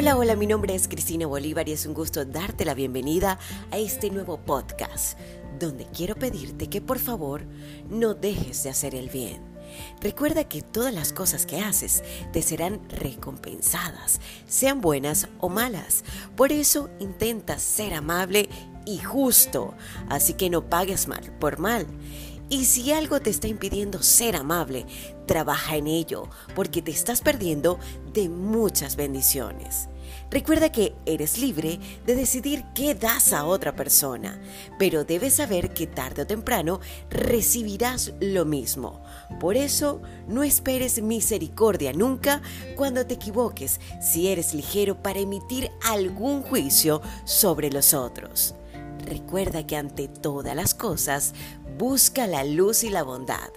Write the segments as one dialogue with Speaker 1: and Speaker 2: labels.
Speaker 1: Hola, hola, mi nombre es Cristina Bolívar y es un gusto darte la bienvenida a este nuevo podcast, donde quiero pedirte que por favor no dejes de hacer el bien. Recuerda que todas las cosas que haces te serán recompensadas, sean buenas o malas. Por eso intenta ser amable y justo, así que no pagues mal por mal. Y si algo te está impidiendo ser amable, trabaja en ello, porque te estás perdiendo de muchas bendiciones. Recuerda que eres libre de decidir qué das a otra persona, pero debes saber que tarde o temprano recibirás lo mismo. Por eso, no esperes misericordia nunca cuando te equivoques si eres ligero para emitir algún juicio sobre los otros. Recuerda que ante todas las cosas, busca la luz y la bondad.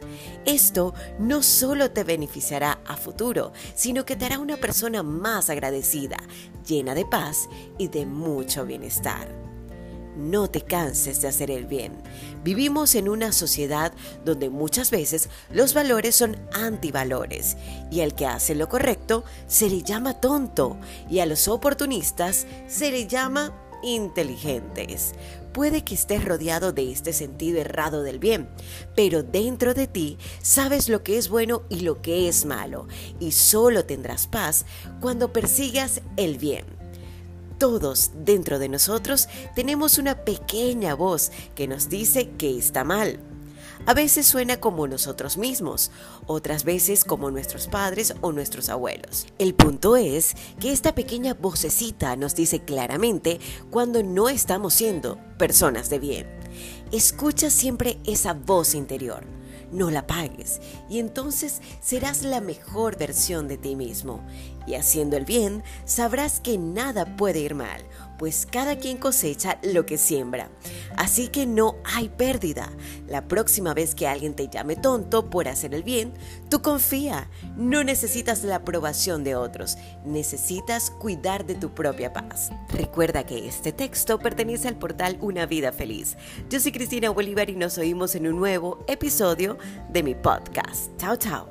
Speaker 1: Esto no solo te beneficiará a futuro, sino que te hará una persona más agradecida, llena de paz y de mucho bienestar. No te canses de hacer el bien. Vivimos en una sociedad donde muchas veces los valores son antivalores y al que hace lo correcto se le llama tonto y a los oportunistas se le llama inteligentes. Puede que estés rodeado de este sentido errado del bien, pero dentro de ti sabes lo que es bueno y lo que es malo, y solo tendrás paz cuando persigas el bien. Todos dentro de nosotros tenemos una pequeña voz que nos dice que está mal a veces suena como nosotros mismos, otras veces como nuestros padres o nuestros abuelos. El punto es que esta pequeña vocecita nos dice claramente cuando no estamos siendo personas de bien. Escucha siempre esa voz interior no la pagues y entonces serás la mejor versión de ti mismo. Y haciendo el bien, sabrás que nada puede ir mal, pues cada quien cosecha lo que siembra. Así que no hay pérdida. La próxima vez que alguien te llame tonto por hacer el bien, tú confía. No necesitas la aprobación de otros, necesitas cuidar de tu propia paz. Recuerda que este texto pertenece al portal Una Vida Feliz. Yo soy Cristina Bolívar y nos oímos en un nuevo episodio de mi podcast. Chao, chao.